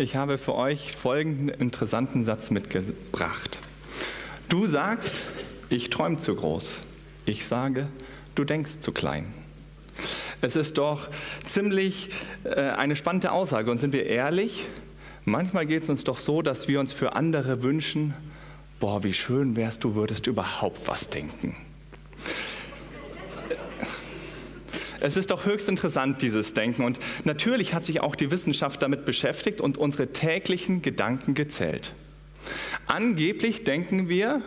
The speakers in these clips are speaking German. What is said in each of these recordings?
ich habe für euch folgenden interessanten Satz mitgebracht. Du sagst, ich träume zu groß. Ich sage, du denkst zu klein. Es ist doch ziemlich äh, eine spannende Aussage. Und sind wir ehrlich, manchmal geht es uns doch so, dass wir uns für andere wünschen, boah, wie schön wärst du, würdest überhaupt was denken. Es ist doch höchst interessant, dieses Denken. Und natürlich hat sich auch die Wissenschaft damit beschäftigt und unsere täglichen Gedanken gezählt. Angeblich denken wir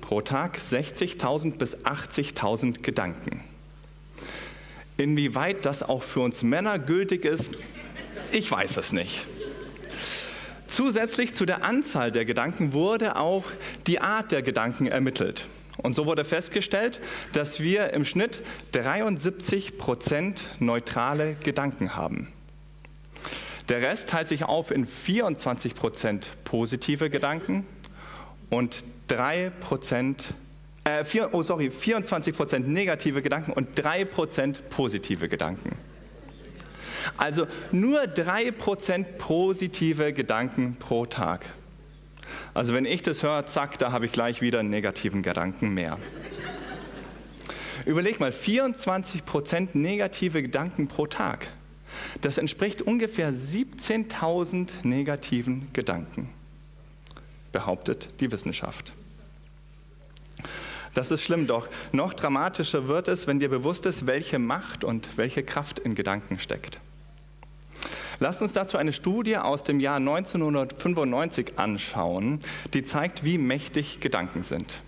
pro Tag 60.000 bis 80.000 Gedanken. Inwieweit das auch für uns Männer gültig ist, ich weiß es nicht. Zusätzlich zu der Anzahl der Gedanken wurde auch die Art der Gedanken ermittelt. Und so wurde festgestellt, dass wir im Schnitt 73 Prozent neutrale Gedanken haben. Der Rest teilt sich auf in 24 Prozent positive Gedanken und 3 Prozent, äh, vier, oh sorry, 24 Prozent negative Gedanken und 3 Prozent positive Gedanken. Also nur 3 Prozent positive Gedanken pro Tag. Also wenn ich das höre, zack, da habe ich gleich wieder einen negativen Gedanken mehr. Überleg mal, 24 Prozent negative Gedanken pro Tag. Das entspricht ungefähr 17.000 negativen Gedanken, behauptet die Wissenschaft. Das ist schlimm, doch noch dramatischer wird es, wenn dir bewusst ist, welche Macht und welche Kraft in Gedanken steckt. Lasst uns dazu eine Studie aus dem Jahr 1995 anschauen, die zeigt, wie mächtig Gedanken sind.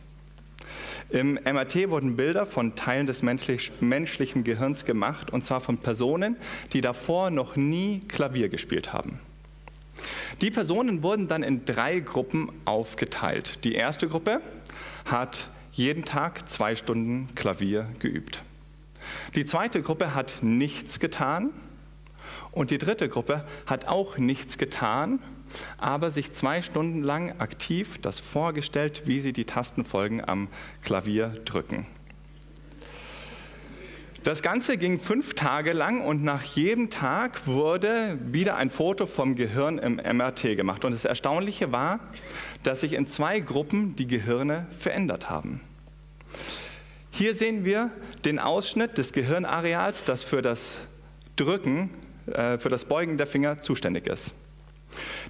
Im MRT wurden Bilder von Teilen des menschlichen Gehirns gemacht, und zwar von Personen, die davor noch nie Klavier gespielt haben. Die Personen wurden dann in drei Gruppen aufgeteilt. Die erste Gruppe hat jeden Tag zwei Stunden Klavier geübt. Die zweite Gruppe hat nichts getan und die dritte Gruppe hat auch nichts getan, aber sich zwei Stunden lang aktiv das vorgestellt, wie sie die Tastenfolgen am Klavier drücken. Das Ganze ging fünf Tage lang und nach jedem Tag wurde wieder ein Foto vom Gehirn im MRT gemacht. Und das Erstaunliche war, dass sich in zwei Gruppen die Gehirne verändert haben. Hier sehen wir den Ausschnitt des Gehirnareals, das für das Drücken äh, für das Beugen der Finger zuständig ist.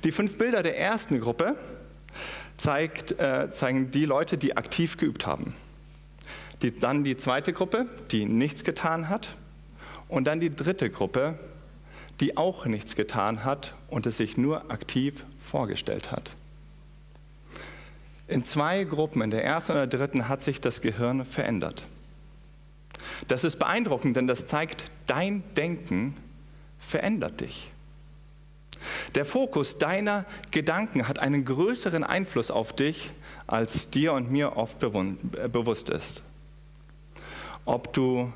Die fünf Bilder der ersten Gruppe zeigt, äh, zeigen die Leute, die aktiv geübt haben. Die, dann die zweite Gruppe, die nichts getan hat. Und dann die dritte Gruppe, die auch nichts getan hat und es sich nur aktiv vorgestellt hat. In zwei Gruppen, in der ersten und der dritten, hat sich das Gehirn verändert. Das ist beeindruckend, denn das zeigt, dein Denken verändert dich. Der Fokus deiner Gedanken hat einen größeren Einfluss auf dich, als dir und mir oft äh, bewusst ist. Ob du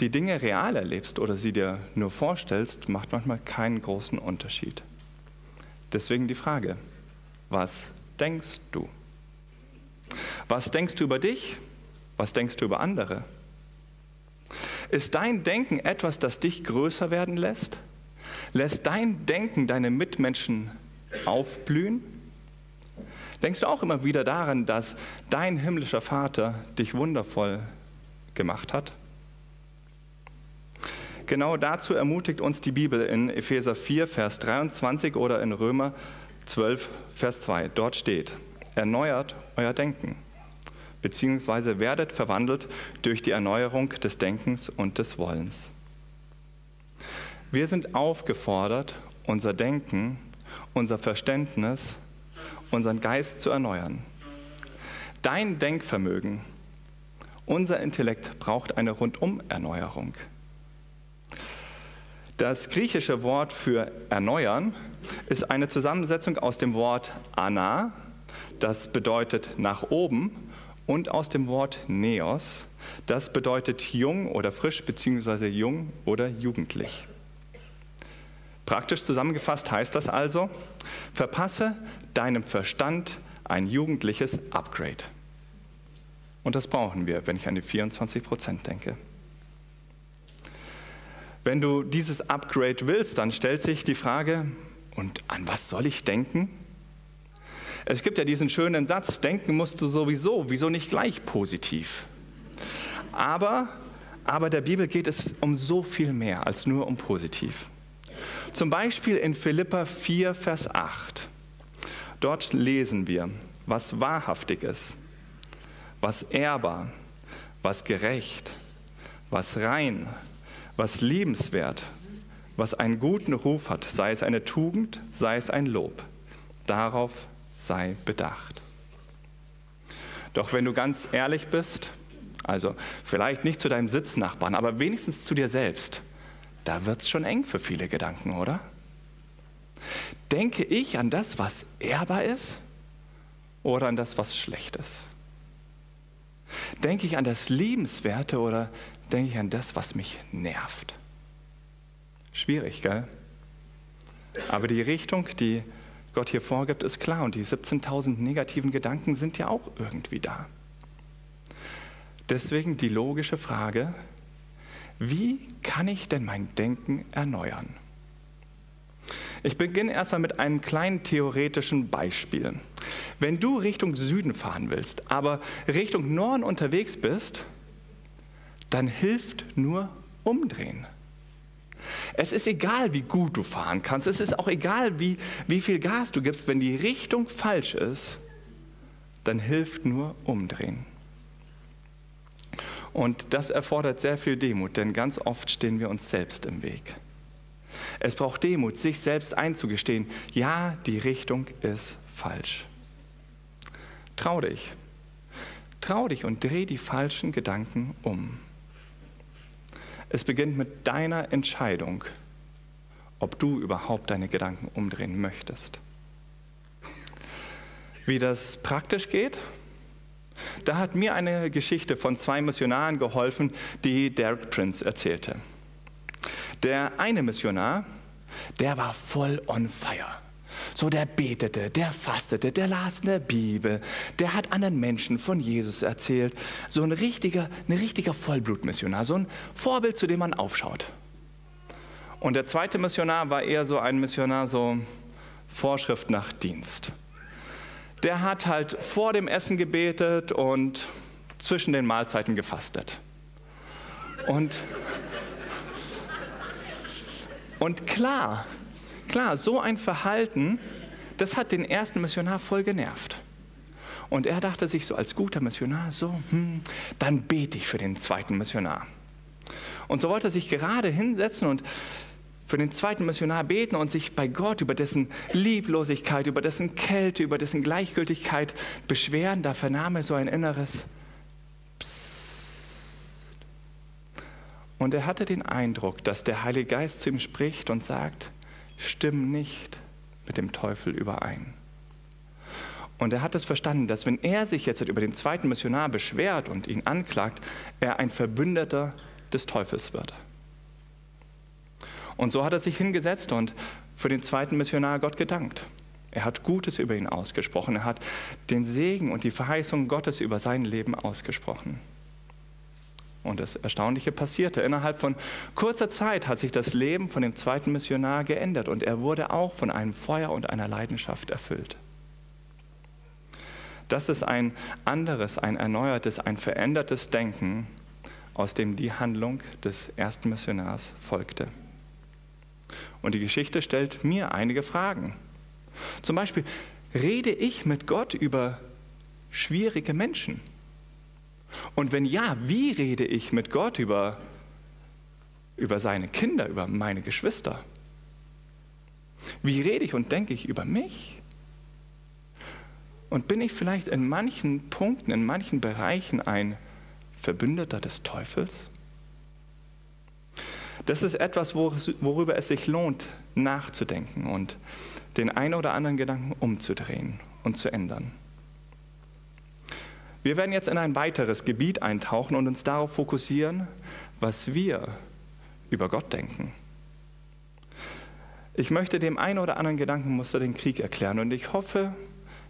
die Dinge real erlebst oder sie dir nur vorstellst, macht manchmal keinen großen Unterschied. Deswegen die Frage, was denkst du? Was denkst du über dich? Was denkst du über andere? Ist dein Denken etwas, das dich größer werden lässt? Lässt dein Denken deine Mitmenschen aufblühen? Denkst du auch immer wieder daran, dass dein himmlischer Vater dich wundervoll gemacht hat? Genau dazu ermutigt uns die Bibel in Epheser 4, Vers 23 oder in Römer 12, Vers 2. Dort steht, erneuert euer Denken, beziehungsweise werdet verwandelt durch die Erneuerung des Denkens und des Wollens. Wir sind aufgefordert, unser Denken, unser Verständnis, unseren Geist zu erneuern. Dein Denkvermögen, unser Intellekt braucht eine Rundum-Erneuerung. Das griechische Wort für erneuern ist eine Zusammensetzung aus dem Wort ana, das bedeutet nach oben, und aus dem Wort neos, das bedeutet jung oder frisch bzw. jung oder jugendlich. Praktisch zusammengefasst heißt das also, verpasse deinem Verstand ein jugendliches Upgrade. Und das brauchen wir, wenn ich an die 24 Prozent denke. Wenn du dieses Upgrade willst, dann stellt sich die Frage, Und an was soll ich denken? Es gibt ja diesen schönen Satz, denken musst du sowieso, wieso nicht gleich positiv? Aber, aber der Bibel geht es um so viel mehr als nur um positiv. Zum Beispiel in Philippa 4, Vers 8. Dort lesen wir, was wahrhaftig ist, was ehrbar, was gerecht, was rein, was liebenswert, was einen guten Ruf hat, sei es eine Tugend, sei es ein Lob. Darauf sei bedacht. Doch wenn du ganz ehrlich bist, also vielleicht nicht zu deinem Sitznachbarn, aber wenigstens zu dir selbst, da wird es schon eng für viele Gedanken, oder? Denke ich an das, was ehrbar ist oder an das, was schlecht ist? Denke ich an das Liebenswerte oder denke ich an das, was mich nervt? Schwierig, gell? Aber die Richtung, die Gott hier vorgibt, ist klar und die 17.000 negativen Gedanken sind ja auch irgendwie da. Deswegen die logische Frage, wie kann ich denn mein Denken erneuern? Ich beginne erstmal mit einem kleinen theoretischen Beispiel. Wenn du Richtung Süden fahren willst, aber Richtung Norden unterwegs bist, dann hilft nur umdrehen. Es ist egal, wie gut du fahren kannst. Es ist auch egal, wie, wie viel Gas du gibst. Wenn die Richtung falsch ist, dann hilft nur umdrehen. Und das erfordert sehr viel Demut, denn ganz oft stehen wir uns selbst im Weg. Es braucht Demut, sich selbst einzugestehen, ja, die Richtung ist falsch. Trau dich. Trau dich und dreh die falschen Gedanken um. Es beginnt mit deiner Entscheidung, ob du überhaupt deine Gedanken umdrehen möchtest. Wie das praktisch geht, da hat mir eine Geschichte von zwei Missionaren geholfen, die Derek Prince erzählte. Der eine Missionar, der war voll on fire. So, der betete, der fastete, der las in der Bibel, der hat anderen Menschen von Jesus erzählt. So ein richtiger, ein richtiger Vollblutmissionar, so ein Vorbild, zu dem man aufschaut. Und der zweite Missionar war eher so ein Missionar, so Vorschrift nach Dienst. Der hat halt vor dem Essen gebetet und zwischen den Mahlzeiten gefastet. Und, und klar, Klar, so ein Verhalten, das hat den ersten Missionar voll genervt. Und er dachte sich so als guter Missionar, so, hm, dann bete ich für den zweiten Missionar. Und so wollte er sich gerade hinsetzen und für den zweiten Missionar beten und sich bei Gott über dessen Lieblosigkeit, über dessen Kälte, über dessen Gleichgültigkeit beschweren. Da vernahm er so ein inneres Psst. Und er hatte den Eindruck, dass der Heilige Geist zu ihm spricht und sagt, stimmen nicht mit dem Teufel überein. Und er hat es verstanden, dass wenn er sich jetzt über den zweiten Missionar beschwert und ihn anklagt, er ein Verbündeter des Teufels wird. Und so hat er sich hingesetzt und für den zweiten Missionar Gott gedankt. Er hat Gutes über ihn ausgesprochen. Er hat den Segen und die Verheißung Gottes über sein Leben ausgesprochen. Und das Erstaunliche passierte. Innerhalb von kurzer Zeit hat sich das Leben von dem zweiten Missionar geändert und er wurde auch von einem Feuer und einer Leidenschaft erfüllt. Das ist ein anderes, ein erneuertes, ein verändertes Denken, aus dem die Handlung des ersten Missionars folgte. Und die Geschichte stellt mir einige Fragen. Zum Beispiel, rede ich mit Gott über schwierige Menschen? Und wenn ja, wie rede ich mit Gott über, über seine Kinder, über meine Geschwister? Wie rede ich und denke ich über mich? Und bin ich vielleicht in manchen Punkten, in manchen Bereichen ein Verbündeter des Teufels? Das ist etwas, worüber es sich lohnt, nachzudenken und den einen oder anderen Gedanken umzudrehen und zu ändern. Wir werden jetzt in ein weiteres Gebiet eintauchen und uns darauf fokussieren, was wir über Gott denken. Ich möchte dem einen oder anderen Gedankenmuster den Krieg erklären und ich hoffe,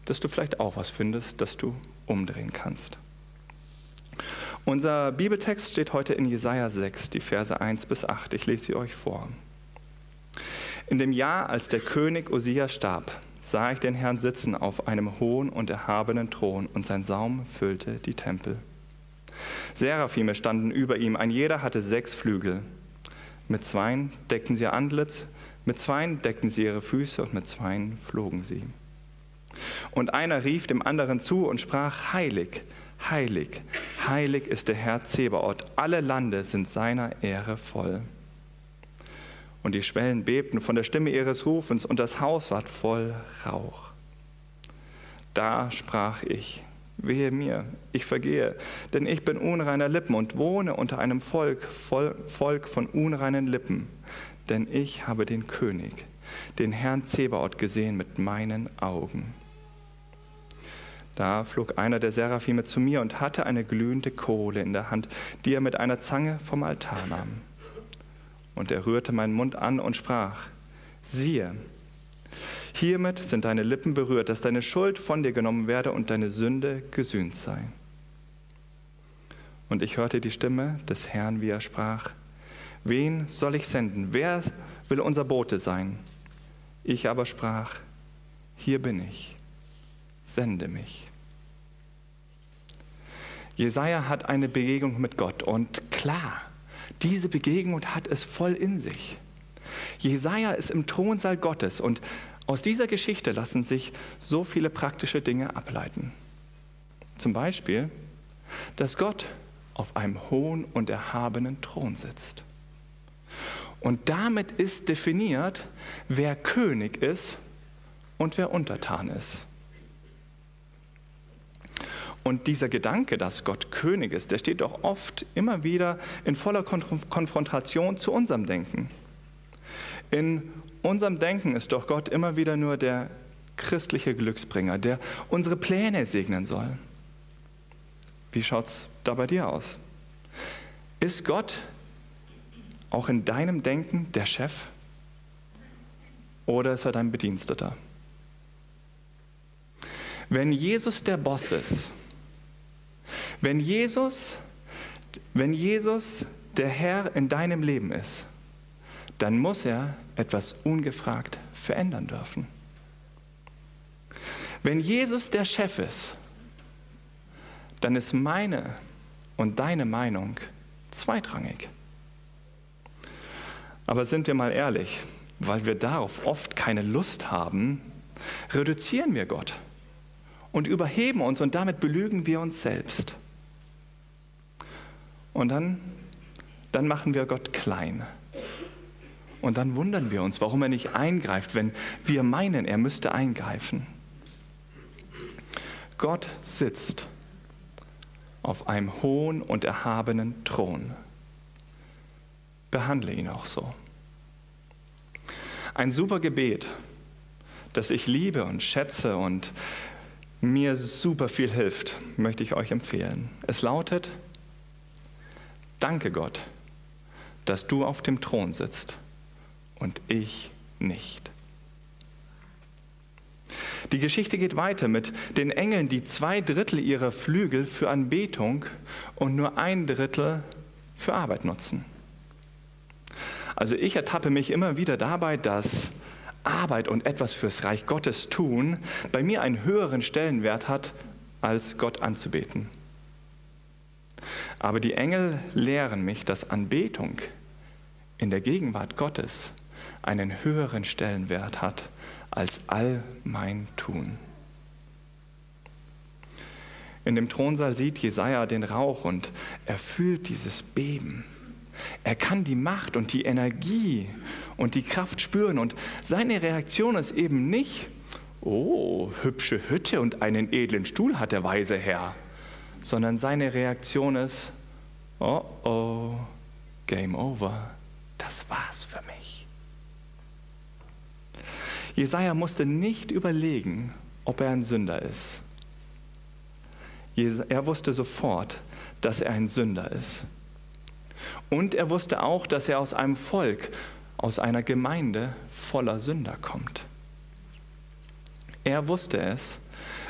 dass du vielleicht auch was findest, das du umdrehen kannst. Unser Bibeltext steht heute in Jesaja 6, die Verse 1 bis 8. Ich lese sie euch vor. In dem Jahr, als der König Osia starb, sah ich den Herrn sitzen auf einem hohen und erhabenen Thron und sein Saum füllte die Tempel. Seraphime standen über ihm, ein jeder hatte sechs Flügel. Mit zweien deckten sie ihr Antlitz, mit zweien deckten sie ihre Füße und mit zweien flogen sie. Und einer rief dem anderen zu und sprach, heilig, heilig, heilig ist der Herr Zebaoth, alle Lande sind seiner Ehre voll. Und die Schwellen bebten von der Stimme ihres Rufens und das Haus ward voll Rauch. Da sprach ich, wehe mir, ich vergehe, denn ich bin unreiner Lippen und wohne unter einem Volk, Volk von unreinen Lippen, denn ich habe den König, den Herrn Zebaoth gesehen mit meinen Augen. Da flog einer der Seraphime zu mir und hatte eine glühende Kohle in der Hand, die er mit einer Zange vom Altar nahm. Und er rührte meinen Mund an und sprach, siehe, hiermit sind deine Lippen berührt, dass deine Schuld von dir genommen werde und deine Sünde gesühnt sei. Und ich hörte die Stimme des Herrn, wie er sprach, wen soll ich senden? Wer will unser Bote sein? Ich aber sprach, hier bin ich, sende mich. Jesaja hat eine Begegnung mit Gott und klar, diese Begegnung hat es voll in sich. Jesaja ist im Thronsaal Gottes und aus dieser Geschichte lassen sich so viele praktische Dinge ableiten. Zum Beispiel, dass Gott auf einem hohen und erhabenen Thron sitzt. Und damit ist definiert, wer König ist und wer untertan ist. Und dieser Gedanke, dass Gott König ist, der steht doch oft immer wieder in voller Konfrontation zu unserem Denken. In unserem Denken ist doch Gott immer wieder nur der christliche Glücksbringer, der unsere Pläne segnen soll. Wie schaut es da bei dir aus? Ist Gott auch in deinem Denken der Chef oder ist er dein Bediensteter? Wenn Jesus der Boss ist, wenn Jesus, wenn Jesus der Herr in deinem Leben ist, dann muss er etwas ungefragt verändern dürfen. Wenn Jesus der Chef ist, dann ist meine und deine Meinung zweitrangig. Aber sind wir mal ehrlich, weil wir darauf oft keine Lust haben, reduzieren wir Gott und überheben uns und damit belügen wir uns selbst. Und dann, dann machen wir Gott klein. Und dann wundern wir uns, warum er nicht eingreift, wenn wir meinen, er müsste eingreifen. Gott sitzt auf einem hohen und erhabenen Thron. Behandle ihn auch so. Ein super Gebet, das ich liebe und schätze und mir super viel hilft, möchte ich euch empfehlen. Es lautet, Danke Gott, dass du auf dem Thron sitzt und ich nicht. Die Geschichte geht weiter mit den Engeln, die zwei Drittel ihrer Flügel für Anbetung und nur ein Drittel für Arbeit nutzen. Also ich ertappe mich immer wieder dabei, dass Arbeit und etwas fürs Reich Gottes tun bei mir einen höheren Stellenwert hat, als Gott anzubeten. Aber die Engel lehren mich, dass Anbetung in der Gegenwart Gottes einen höheren Stellenwert hat als all mein Tun. In dem Thronsaal sieht Jesaja den Rauch und er fühlt dieses Beben. Er kann die Macht und die Energie und die Kraft spüren und seine Reaktion ist eben nicht, oh, hübsche Hütte und einen edlen Stuhl hat der weise Herr sondern seine Reaktion ist, oh oh, Game over, das war's für mich. Jesaja musste nicht überlegen, ob er ein Sünder ist. Er wusste sofort, dass er ein Sünder ist. Und er wusste auch, dass er aus einem Volk, aus einer Gemeinde voller Sünder kommt. Er wusste es,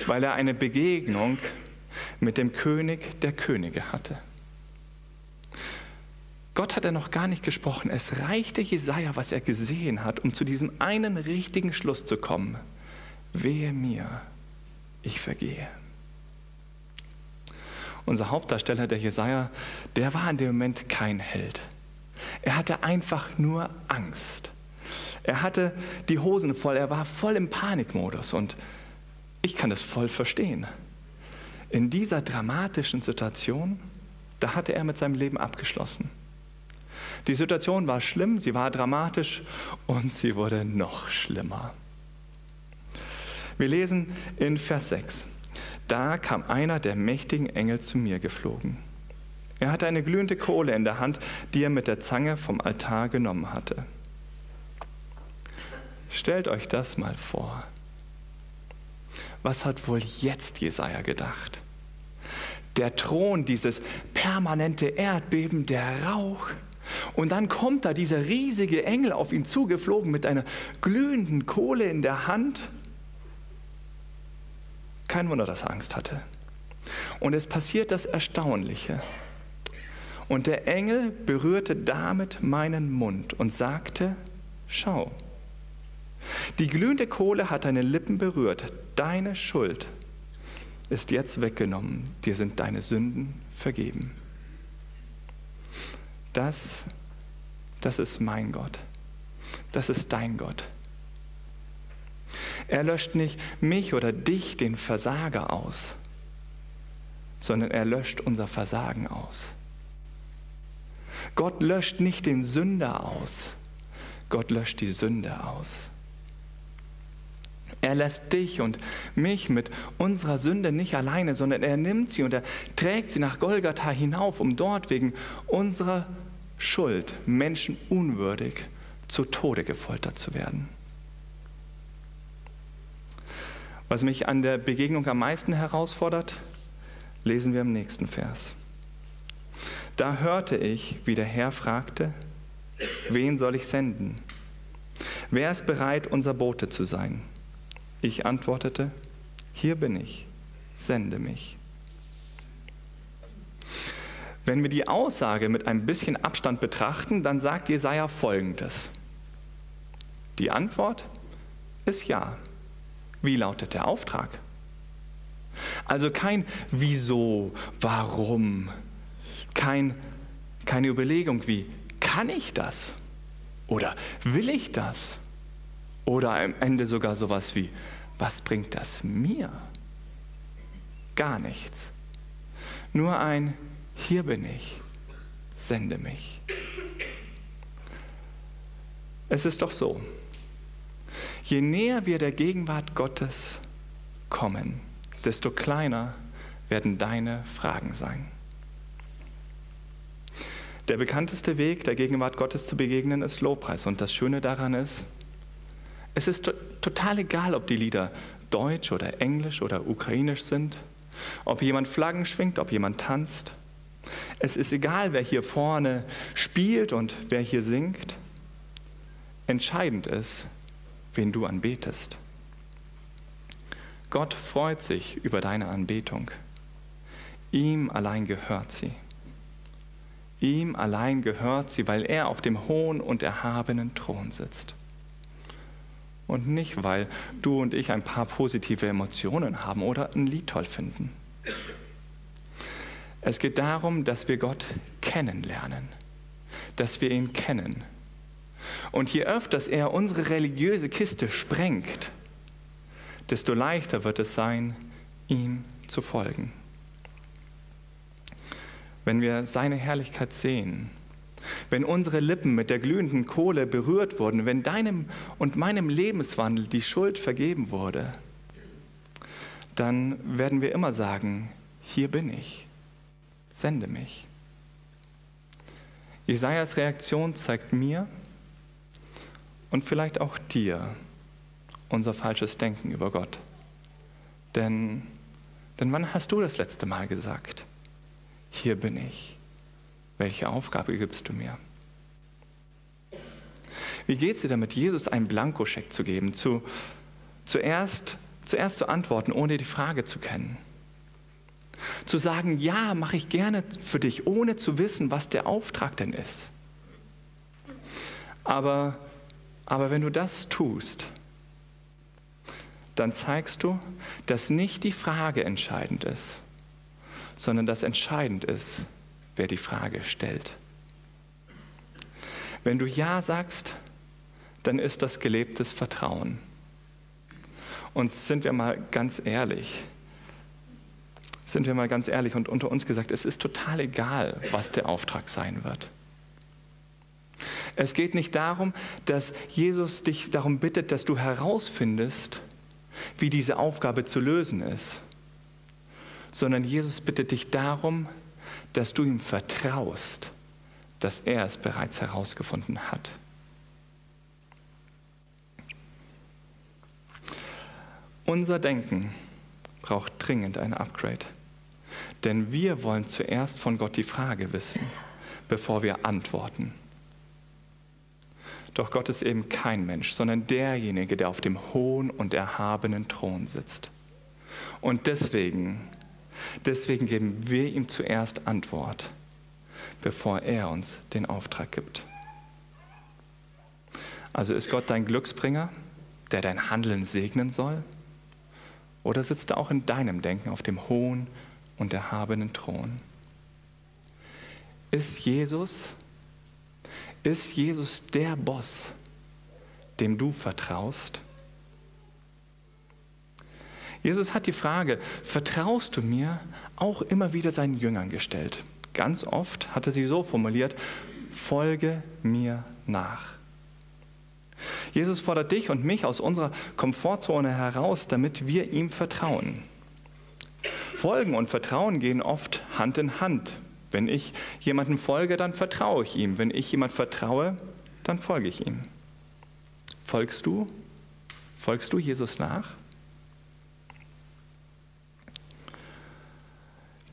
weil er eine Begegnung mit dem König der Könige hatte. Gott hat er noch gar nicht gesprochen. Es reichte Jesaja, was er gesehen hat, um zu diesem einen richtigen Schluss zu kommen. Wehe mir, ich vergehe. Unser Hauptdarsteller, der Jesaja, der war in dem Moment kein Held. Er hatte einfach nur Angst. Er hatte die Hosen voll, er war voll im Panikmodus und ich kann das voll verstehen. In dieser dramatischen Situation, da hatte er mit seinem Leben abgeschlossen. Die Situation war schlimm, sie war dramatisch und sie wurde noch schlimmer. Wir lesen in Vers 6. Da kam einer der mächtigen Engel zu mir geflogen. Er hatte eine glühende Kohle in der Hand, die er mit der Zange vom Altar genommen hatte. Stellt euch das mal vor. Was hat wohl jetzt Jesaja gedacht? Der Thron, dieses permanente Erdbeben, der Rauch. Und dann kommt da dieser riesige Engel auf ihn zugeflogen mit einer glühenden Kohle in der Hand. Kein Wunder, dass er Angst hatte. Und es passiert das Erstaunliche. Und der Engel berührte damit meinen Mund und sagte, schau, die glühende Kohle hat deine Lippen berührt, deine Schuld ist jetzt weggenommen, dir sind deine Sünden vergeben. Das, das ist mein Gott, das ist dein Gott. Er löscht nicht mich oder dich, den Versager, aus, sondern er löscht unser Versagen aus. Gott löscht nicht den Sünder aus, Gott löscht die Sünde aus. Er lässt dich und mich mit unserer Sünde nicht alleine, sondern er nimmt sie und er trägt sie nach Golgatha hinauf, um dort wegen unserer Schuld, menschenunwürdig, zu Tode gefoltert zu werden. Was mich an der Begegnung am meisten herausfordert, lesen wir im nächsten Vers. Da hörte ich, wie der Herr fragte, wen soll ich senden? Wer ist bereit, unser Bote zu sein? Ich antwortete, hier bin ich, sende mich. Wenn wir die Aussage mit ein bisschen Abstand betrachten, dann sagt Jesaja folgendes. Die Antwort ist ja. Wie lautet der Auftrag? Also kein Wieso, warum, kein, keine Überlegung wie, kann ich das? Oder will ich das? Oder am Ende sogar sowas wie, was bringt das mir? Gar nichts. Nur ein, hier bin ich, sende mich. Es ist doch so, je näher wir der Gegenwart Gottes kommen, desto kleiner werden deine Fragen sein. Der bekannteste Weg, der Gegenwart Gottes zu begegnen, ist Lobpreis. Und das Schöne daran ist, es ist to total egal, ob die Lieder deutsch oder englisch oder ukrainisch sind, ob jemand Flaggen schwingt, ob jemand tanzt. Es ist egal, wer hier vorne spielt und wer hier singt. Entscheidend ist, wen du anbetest. Gott freut sich über deine Anbetung. Ihm allein gehört sie. Ihm allein gehört sie, weil er auf dem hohen und erhabenen Thron sitzt und nicht, weil du und ich ein paar positive Emotionen haben oder ein Lied toll finden. Es geht darum, dass wir Gott kennenlernen, dass wir ihn kennen. Und je öfter er unsere religiöse Kiste sprengt, desto leichter wird es sein, ihm zu folgen. Wenn wir seine Herrlichkeit sehen, wenn unsere Lippen mit der glühenden Kohle berührt wurden, wenn deinem und meinem Lebenswandel die Schuld vergeben wurde, dann werden wir immer sagen, hier bin ich, sende mich. Jesajas Reaktion zeigt mir und vielleicht auch dir unser falsches Denken über Gott. Denn, denn wann hast du das letzte Mal gesagt, hier bin ich? Welche Aufgabe gibst du mir? Wie geht es dir damit, Jesus einen Blankoscheck zu geben, zu, zuerst, zuerst zu antworten, ohne die Frage zu kennen? Zu sagen, ja, mache ich gerne für dich, ohne zu wissen, was der Auftrag denn ist. Aber, aber wenn du das tust, dann zeigst du, dass nicht die Frage entscheidend ist, sondern dass entscheidend ist, wer die Frage stellt. Wenn du Ja sagst, dann ist das gelebtes Vertrauen. Und sind wir mal ganz ehrlich, sind wir mal ganz ehrlich und unter uns gesagt, es ist total egal, was der Auftrag sein wird. Es geht nicht darum, dass Jesus dich darum bittet, dass du herausfindest, wie diese Aufgabe zu lösen ist, sondern Jesus bittet dich darum, dass du ihm vertraust, dass er es bereits herausgefunden hat. Unser Denken braucht dringend ein Upgrade. Denn wir wollen zuerst von Gott die Frage wissen, bevor wir antworten. Doch Gott ist eben kein Mensch, sondern derjenige, der auf dem hohen und erhabenen Thron sitzt. Und deswegen, deswegen geben wir ihm zuerst Antwort, bevor er uns den Auftrag gibt. Also ist Gott dein Glücksbringer, der dein Handeln segnen soll? Oder sitzt er auch in deinem Denken auf dem hohen und erhabenen Thron? Ist Jesus ist Jesus der Boss, dem du vertraust? Jesus hat die Frage, vertraust du mir, auch immer wieder seinen Jüngern gestellt. Ganz oft hat er sie so formuliert, folge mir nach. Jesus fordert dich und mich aus unserer Komfortzone heraus, damit wir ihm vertrauen. Folgen und Vertrauen gehen oft Hand in Hand. Wenn ich jemandem folge, dann vertraue ich ihm. Wenn ich jemand vertraue, dann folge ich ihm. Folgst du? Folgst du Jesus nach?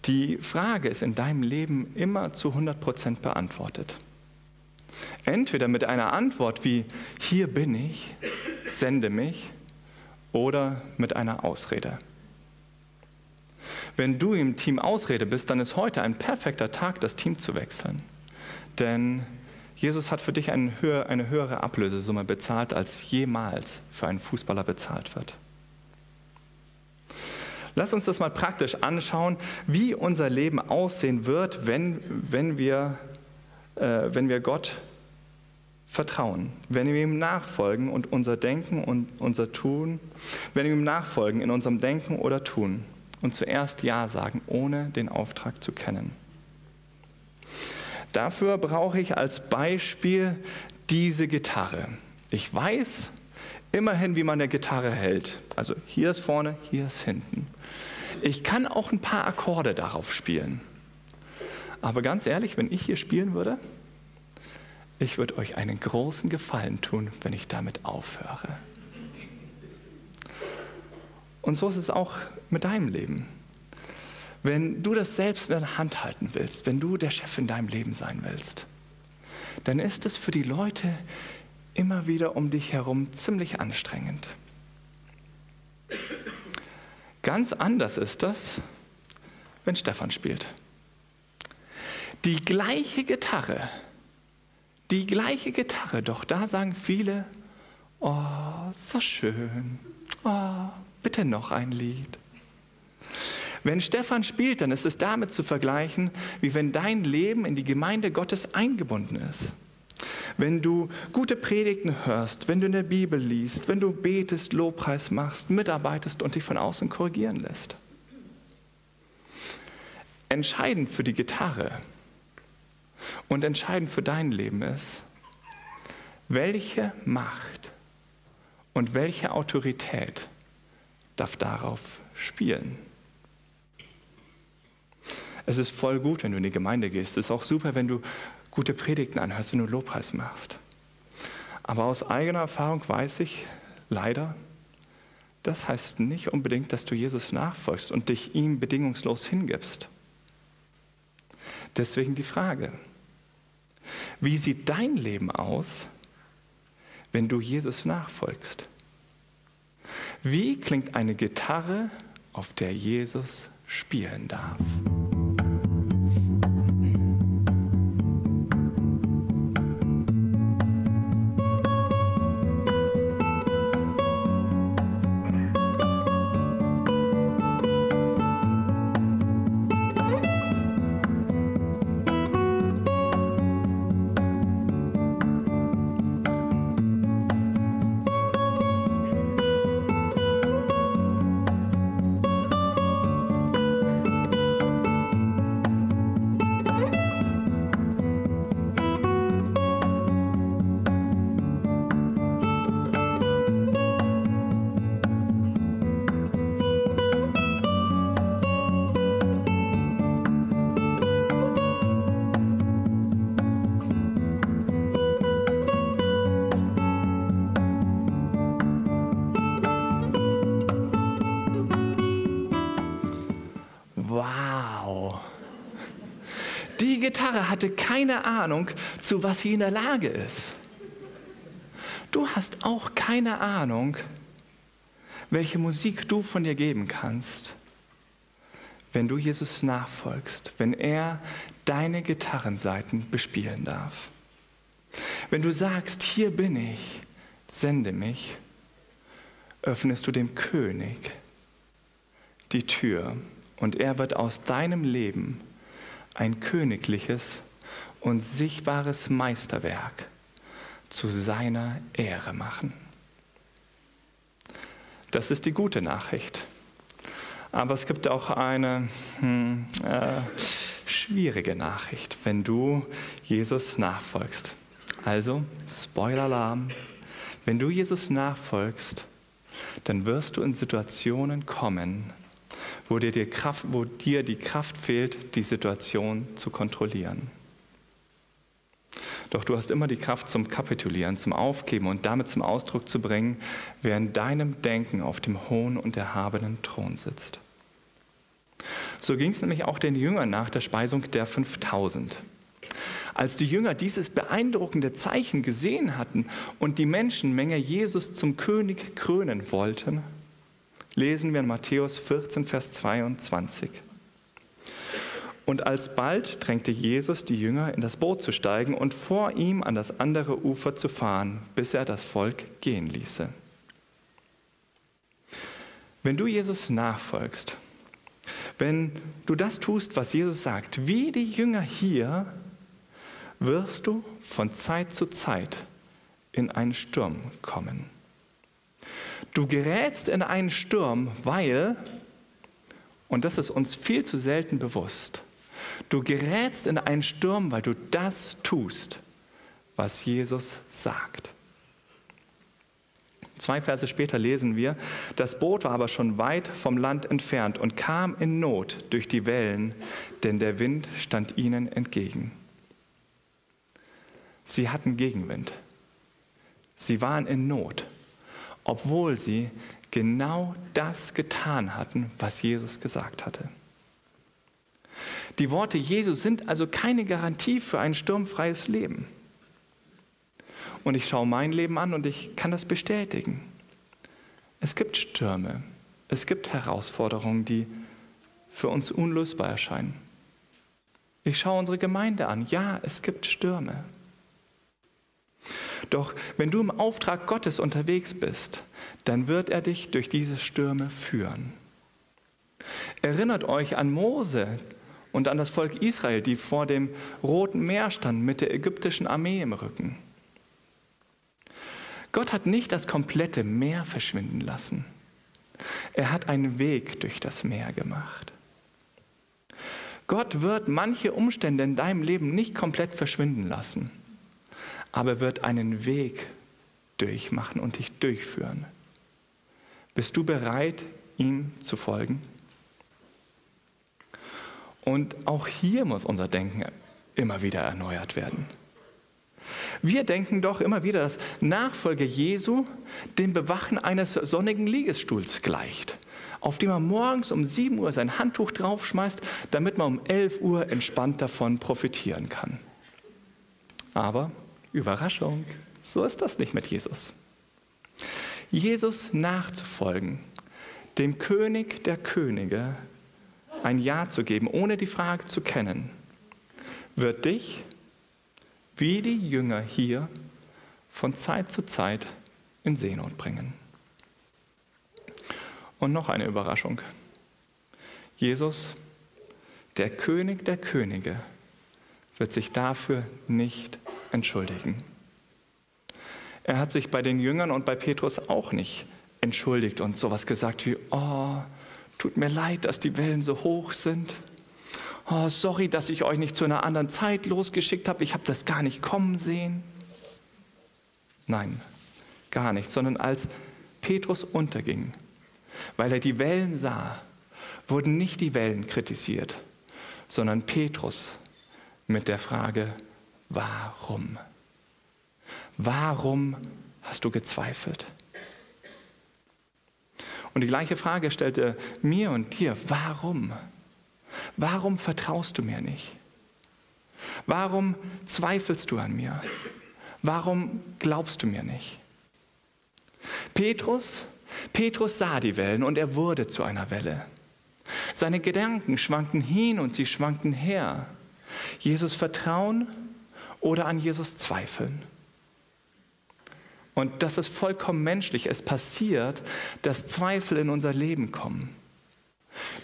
Die Frage ist in deinem Leben immer zu 100 Prozent beantwortet. Entweder mit einer Antwort wie, hier bin ich, sende mich, oder mit einer Ausrede. Wenn du im Team Ausrede bist, dann ist heute ein perfekter Tag, das Team zu wechseln. Denn Jesus hat für dich eine höhere, Ablösesumme bezahlt, als jemals für einen Fußballer bezahlt wird. Lass uns das mal praktisch anschauen, wie unser Leben aussehen wird, wenn, wenn, wir, äh, wenn wir Gott vertrauen, wenn wir ihm nachfolgen und unser Denken und unser Tun, wenn wir ihm nachfolgen in unserem Denken oder Tun und zuerst Ja sagen, ohne den Auftrag zu kennen. Dafür brauche ich als Beispiel diese Gitarre. Ich weiß immerhin, wie man eine Gitarre hält. Also hier ist vorne, hier ist hinten. Ich kann auch ein paar Akkorde darauf spielen. Aber ganz ehrlich, wenn ich hier spielen würde, ich würde euch einen großen Gefallen tun, wenn ich damit aufhöre. Und so ist es auch mit deinem Leben. Wenn du das selbst in der Hand halten willst, wenn du der Chef in deinem Leben sein willst, dann ist es für die Leute immer wieder um dich herum ziemlich anstrengend. Ganz anders ist das, wenn Stefan spielt. Die gleiche Gitarre, die gleiche Gitarre, doch da sagen viele, oh, so schön, oh, bitte noch ein Lied. Wenn Stefan spielt, dann ist es damit zu vergleichen, wie wenn dein Leben in die Gemeinde Gottes eingebunden ist. Wenn du gute Predigten hörst, wenn du in der Bibel liest, wenn du betest, Lobpreis machst, mitarbeitest und dich von außen korrigieren lässt. Entscheidend für die Gitarre und entscheidend für dein Leben ist, welche Macht und welche Autorität darf darauf spielen. Es ist voll gut, wenn du in die Gemeinde gehst. Es ist auch super, wenn du gute Predigten anhörst, wenn du Lobpreis machst. Aber aus eigener Erfahrung weiß ich leider, das heißt nicht unbedingt, dass du Jesus nachfolgst und dich ihm bedingungslos hingibst. Deswegen die Frage, wie sieht dein Leben aus, wenn du Jesus nachfolgst? Wie klingt eine Gitarre, auf der Jesus spielen darf? Hatte keine Ahnung, zu was sie in der Lage ist. Du hast auch keine Ahnung, welche Musik du von dir geben kannst, wenn du Jesus nachfolgst, wenn er deine Gitarrenseiten bespielen darf. Wenn du sagst, hier bin ich, sende mich, öffnest du dem König die Tür und er wird aus deinem Leben ein königliches und sichtbares Meisterwerk zu seiner Ehre machen. Das ist die gute Nachricht. Aber es gibt auch eine hm, äh, schwierige Nachricht, wenn du Jesus nachfolgst. Also, Spoiler-Alarm, wenn du Jesus nachfolgst, dann wirst du in Situationen kommen, wo dir, die Kraft, wo dir die Kraft fehlt, die Situation zu kontrollieren. Doch du hast immer die Kraft zum Kapitulieren, zum Aufgeben und damit zum Ausdruck zu bringen, wer in deinem Denken auf dem hohen und erhabenen Thron sitzt. So ging es nämlich auch den Jüngern nach der Speisung der 5000. Als die Jünger dieses beeindruckende Zeichen gesehen hatten und die Menschenmenge Jesus zum König krönen wollten, lesen wir in Matthäus 14, Vers 22. Und alsbald drängte Jesus die Jünger, in das Boot zu steigen und vor ihm an das andere Ufer zu fahren, bis er das Volk gehen ließe. Wenn du Jesus nachfolgst, wenn du das tust, was Jesus sagt, wie die Jünger hier, wirst du von Zeit zu Zeit in einen Sturm kommen. Du gerätst in einen Sturm, weil, und das ist uns viel zu selten bewusst, du gerätst in einen Sturm, weil du das tust, was Jesus sagt. Zwei Verse später lesen wir, das Boot war aber schon weit vom Land entfernt und kam in Not durch die Wellen, denn der Wind stand ihnen entgegen. Sie hatten Gegenwind. Sie waren in Not obwohl sie genau das getan hatten, was Jesus gesagt hatte. Die Worte Jesus sind also keine Garantie für ein sturmfreies Leben. Und ich schaue mein Leben an und ich kann das bestätigen. Es gibt Stürme, es gibt Herausforderungen, die für uns unlösbar erscheinen. Ich schaue unsere Gemeinde an. Ja, es gibt Stürme. Doch wenn du im Auftrag Gottes unterwegs bist, dann wird er dich durch diese Stürme führen. Erinnert euch an Mose und an das Volk Israel, die vor dem Roten Meer standen mit der ägyptischen Armee im Rücken. Gott hat nicht das komplette Meer verschwinden lassen. Er hat einen Weg durch das Meer gemacht. Gott wird manche Umstände in deinem Leben nicht komplett verschwinden lassen aber wird einen Weg durchmachen und dich durchführen. Bist du bereit, ihm zu folgen? Und auch hier muss unser Denken immer wieder erneuert werden. Wir denken doch immer wieder, dass Nachfolge Jesu dem Bewachen eines sonnigen Liegestuhls gleicht, auf dem man morgens um 7 Uhr sein Handtuch draufschmeißt, damit man um 11 Uhr entspannt davon profitieren kann. Aber Überraschung, so ist das nicht mit Jesus. Jesus nachzufolgen, dem König der Könige ein Ja zu geben, ohne die Frage zu kennen, wird dich, wie die Jünger hier, von Zeit zu Zeit in Seenot bringen. Und noch eine Überraschung. Jesus, der König der Könige, wird sich dafür nicht entschuldigen. Er hat sich bei den Jüngern und bei Petrus auch nicht entschuldigt und sowas gesagt wie, oh, tut mir leid, dass die Wellen so hoch sind. Oh, sorry, dass ich euch nicht zu einer anderen Zeit losgeschickt habe. Ich habe das gar nicht kommen sehen. Nein, gar nicht, sondern als Petrus unterging, weil er die Wellen sah, wurden nicht die Wellen kritisiert, sondern Petrus mit der Frage, Warum? Warum hast du gezweifelt? Und die gleiche Frage stellte mir und dir, warum? Warum vertraust du mir nicht? Warum zweifelst du an mir? Warum glaubst du mir nicht? Petrus, Petrus sah die Wellen und er wurde zu einer Welle. Seine Gedanken schwankten hin und sie schwankten her. Jesus vertrauen oder an Jesus zweifeln. Und das ist vollkommen menschlich. Es passiert, dass Zweifel in unser Leben kommen.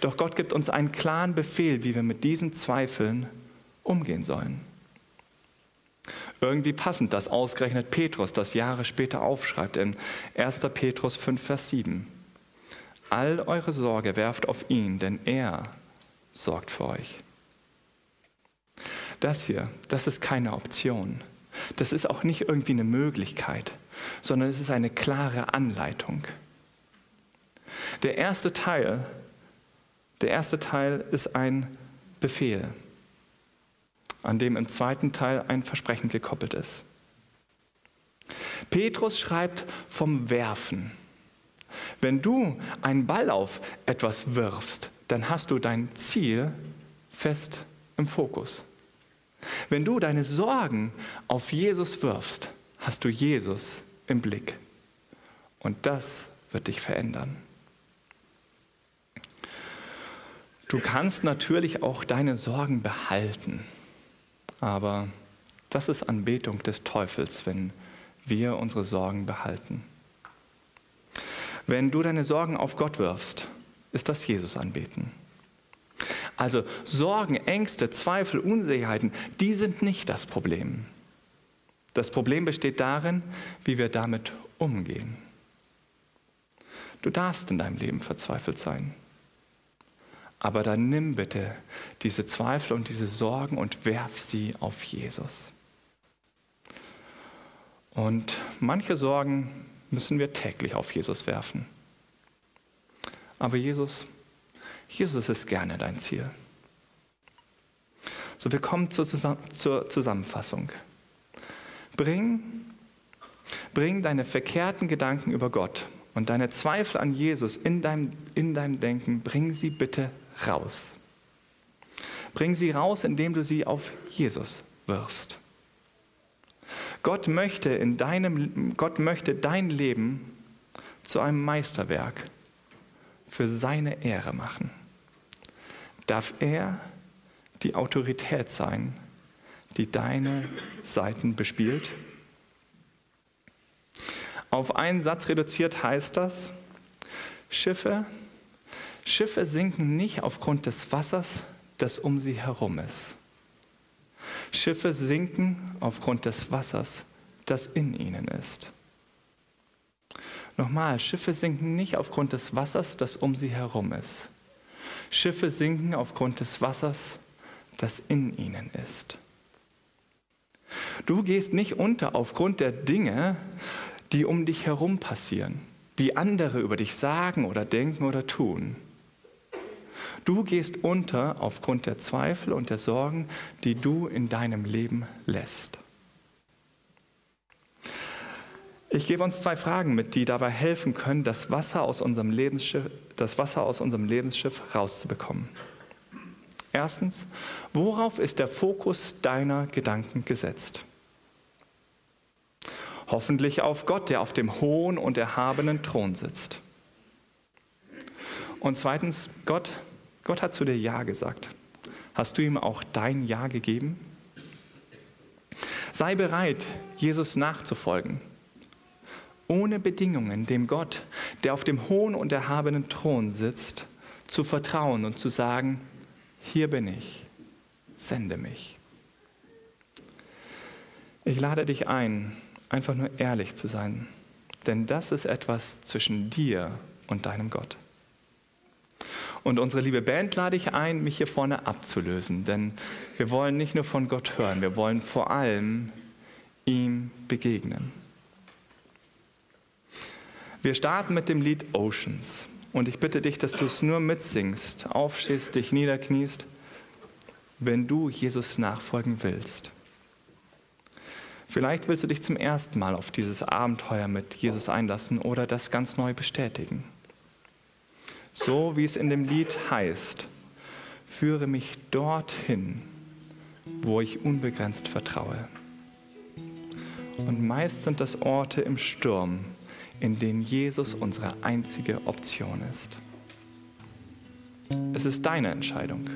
Doch Gott gibt uns einen klaren Befehl, wie wir mit diesen Zweifeln umgehen sollen. Irgendwie passend, dass ausgerechnet Petrus das Jahre später aufschreibt in 1. Petrus 5, Vers 7. All eure Sorge werft auf ihn, denn er sorgt für euch. Das hier, das ist keine Option. Das ist auch nicht irgendwie eine Möglichkeit, sondern es ist eine klare Anleitung. Der erste Teil, der erste Teil ist ein Befehl an dem im zweiten Teil ein Versprechen gekoppelt ist. Petrus schreibt vom Werfen. Wenn du einen Ball auf etwas wirfst, dann hast du dein Ziel fest im Fokus. Wenn du deine Sorgen auf Jesus wirfst, hast du Jesus im Blick. Und das wird dich verändern. Du kannst natürlich auch deine Sorgen behalten. Aber das ist Anbetung des Teufels, wenn wir unsere Sorgen behalten. Wenn du deine Sorgen auf Gott wirfst, ist das Jesus anbeten. Also Sorgen, Ängste, Zweifel, Unsicherheiten, die sind nicht das Problem. Das Problem besteht darin, wie wir damit umgehen. Du darfst in deinem Leben verzweifelt sein. Aber dann nimm bitte diese Zweifel und diese Sorgen und werf sie auf Jesus. Und manche Sorgen müssen wir täglich auf Jesus werfen. Aber Jesus, Jesus ist gerne dein Ziel. So, wir kommen zur, zur Zusammenfassung. Bring, bring deine verkehrten Gedanken über Gott und deine Zweifel an Jesus in deinem, in deinem Denken, bring sie bitte raus. Bring sie raus, indem du sie auf Jesus wirfst. Gott möchte, in deinem, Gott möchte dein Leben zu einem Meisterwerk für seine Ehre machen. Darf er die Autorität sein, die deine Seiten bespielt? Auf einen Satz reduziert heißt das, Schiffe Schiffe sinken nicht aufgrund des Wassers, das um sie herum ist. Schiffe sinken aufgrund des Wassers, das in ihnen ist. Nochmal, Schiffe sinken nicht aufgrund des Wassers, das um sie herum ist. Schiffe sinken aufgrund des Wassers, das in ihnen ist. Du gehst nicht unter aufgrund der Dinge, die um dich herum passieren, die andere über dich sagen oder denken oder tun. Du gehst unter aufgrund der Zweifel und der Sorgen, die du in deinem Leben lässt. Ich gebe uns zwei Fragen mit, die dabei helfen können, das Wasser aus unserem Lebensschiff, das Wasser aus unserem Lebensschiff rauszubekommen. Erstens, worauf ist der Fokus deiner Gedanken gesetzt? Hoffentlich auf Gott, der auf dem hohen und erhabenen Thron sitzt. Und zweitens, Gott, Gott hat zu dir Ja gesagt. Hast du ihm auch dein Ja gegeben? Sei bereit, Jesus nachzufolgen, ohne Bedingungen dem Gott, der auf dem hohen und erhabenen Thron sitzt, zu vertrauen und zu sagen, hier bin ich, sende mich. Ich lade dich ein, einfach nur ehrlich zu sein, denn das ist etwas zwischen dir und deinem Gott. Und unsere liebe Band lade ich ein, mich hier vorne abzulösen, denn wir wollen nicht nur von Gott hören, wir wollen vor allem ihm begegnen. Wir starten mit dem Lied Oceans und ich bitte dich, dass du es nur mitsingst, aufstehst, dich niederkniest, wenn du Jesus nachfolgen willst. Vielleicht willst du dich zum ersten Mal auf dieses Abenteuer mit Jesus einlassen oder das ganz neu bestätigen. So wie es in dem Lied heißt, führe mich dorthin, wo ich unbegrenzt vertraue. Und meist sind das Orte im Sturm, in denen Jesus unsere einzige Option ist. Es ist deine Entscheidung.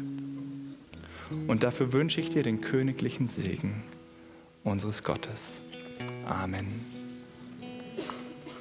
Und dafür wünsche ich dir den königlichen Segen unseres Gottes. Amen.